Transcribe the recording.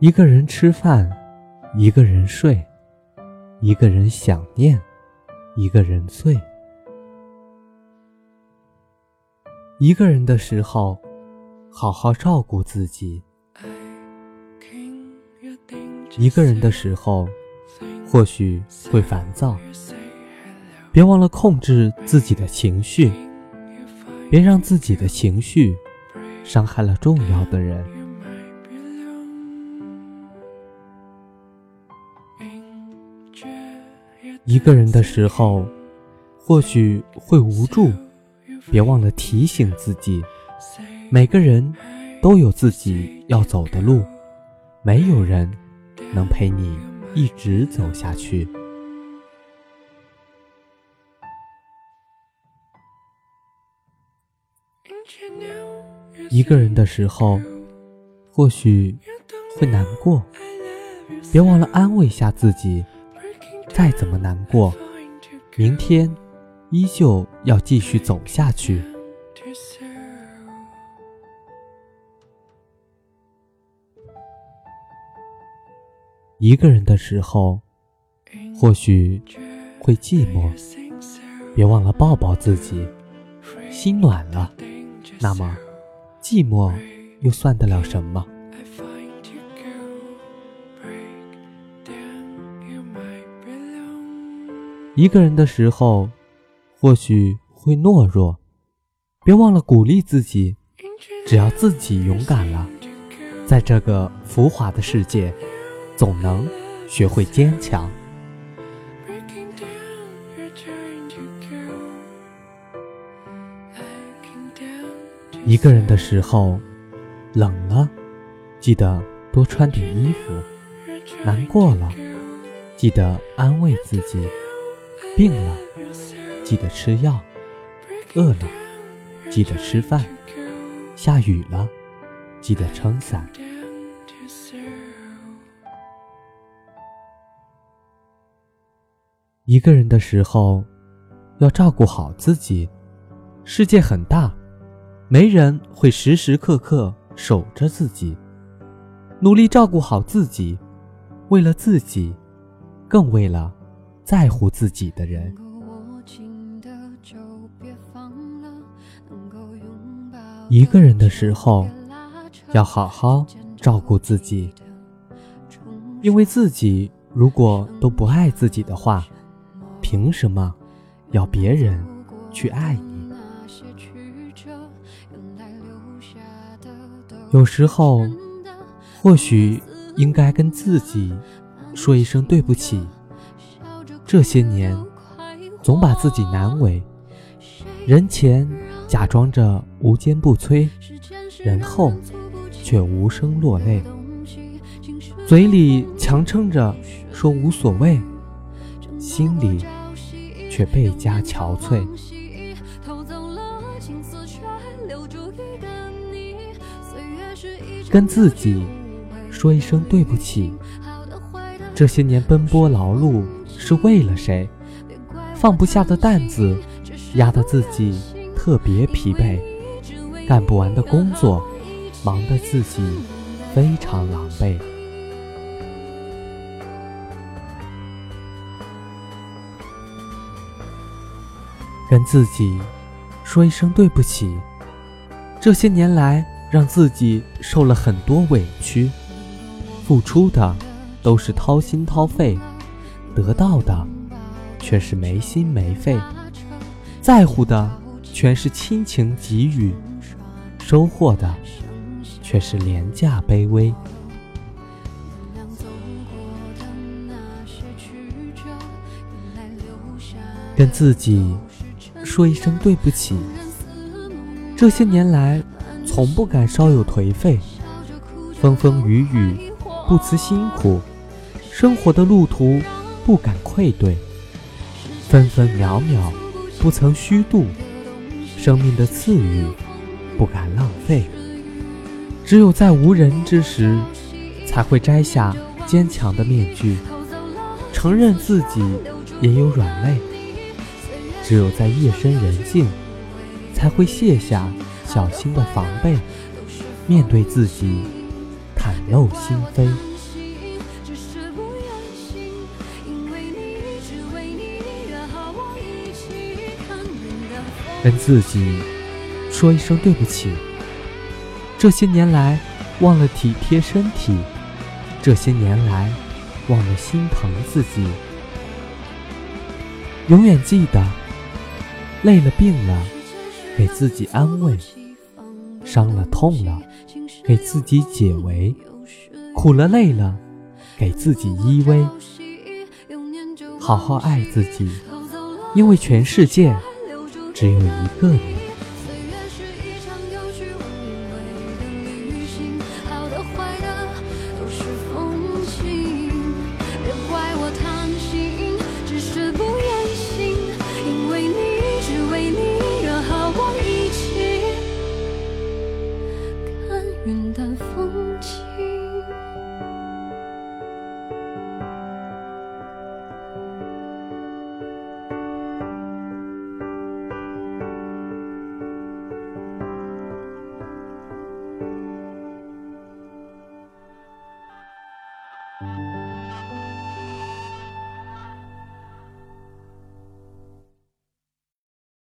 一个人吃饭，一个人睡，一个人想念，一个人醉。一个人的时候，好好照顾自己；一个人的时候，或许会烦躁。别忘了控制自己的情绪，别让自己的情绪伤害了重要的人。一个人的时候，或许会无助，别忘了提醒自己：每个人都有自己要走的路，没有人能陪你一直走下去。一个人的时候，或许会难过，别忘了安慰一下自己。再怎么难过，明天依旧要继续走下去。一个人的时候，或许会寂寞，别忘了抱抱自己。心暖了，那么寂寞又算得了什么？一个人的时候，或许会懦弱，别忘了鼓励自己。只要自己勇敢了，在这个浮华的世界，总能学会坚强。一个人的时候，冷了，记得多穿点衣服；难过了，记得安慰自己。病了，记得吃药；饿了，记得吃饭；下雨了，记得撑伞。一个人的时候，要照顾好自己。世界很大，没人会时时刻刻守着自己。努力照顾好自己，为了自己，更为了。在乎自己的人。一个人的时候，要好好照顾自己，因为自己如果都不爱自己的话，凭什么要别人去爱你？有时候，或许应该跟自己说一声对不起。这些年，总把自己难为，人前假装着无坚不摧，人后却无声落泪，嘴里强撑着说无所谓，心里却倍加憔悴。跟自己说一声对不起，这些年奔波劳碌。是为了谁？放不下的担子，压得自己特别疲惫；干不完的工作，忙得自己非常狼狈。跟自己说一声对不起，这些年来让自己受了很多委屈，付出的都是掏心掏肺。得到的却是没心没肺，在乎的全是亲情给予，收获的却是廉价卑微。跟自己说一声对不起，这些年来从不敢稍有颓废，风风雨雨不辞辛苦，生活的路途。不敢愧对，分分秒秒不曾虚度，生命的赐予不敢浪费。只有在无人之时，才会摘下坚强的面具，承认自己也有软肋。只有在夜深人静，才会卸下小心的防备，面对自己，袒露心扉。跟自己说一声对不起。这些年来忘了体贴身体，这些年来忘了心疼自己。永远记得，累了病了，给自己安慰；伤了痛了，给自己解围；苦了累了，给自己依偎。好好爱自己，因为全世界只有一个你。